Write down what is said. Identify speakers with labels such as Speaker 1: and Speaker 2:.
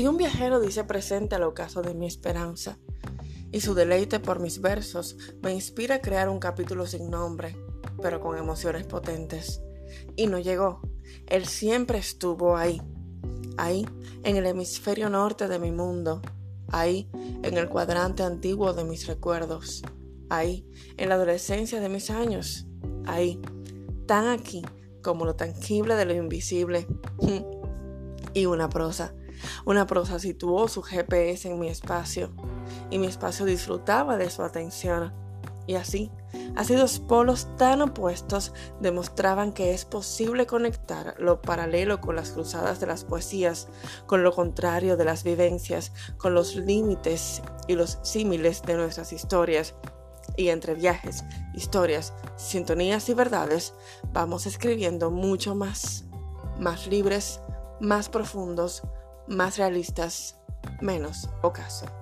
Speaker 1: Y un viajero dice presente al ocaso de mi esperanza, y su deleite por mis versos me inspira a crear un capítulo sin nombre, pero con emociones potentes. Y no llegó, él siempre estuvo ahí, ahí, en el hemisferio norte de mi mundo, ahí, en el cuadrante antiguo de mis recuerdos, ahí, en la adolescencia de mis años, ahí, tan aquí como lo tangible de lo invisible. y una prosa. Una prosa situó su GPS en mi espacio y mi espacio disfrutaba de su atención. Y así, así dos polos tan opuestos demostraban que es posible conectar lo paralelo con las cruzadas de las poesías, con lo contrario de las vivencias, con los límites y los símiles de nuestras historias. Y entre viajes, historias, sintonías y verdades, vamos escribiendo mucho más, más libres, más profundos, más realistas, menos ocaso.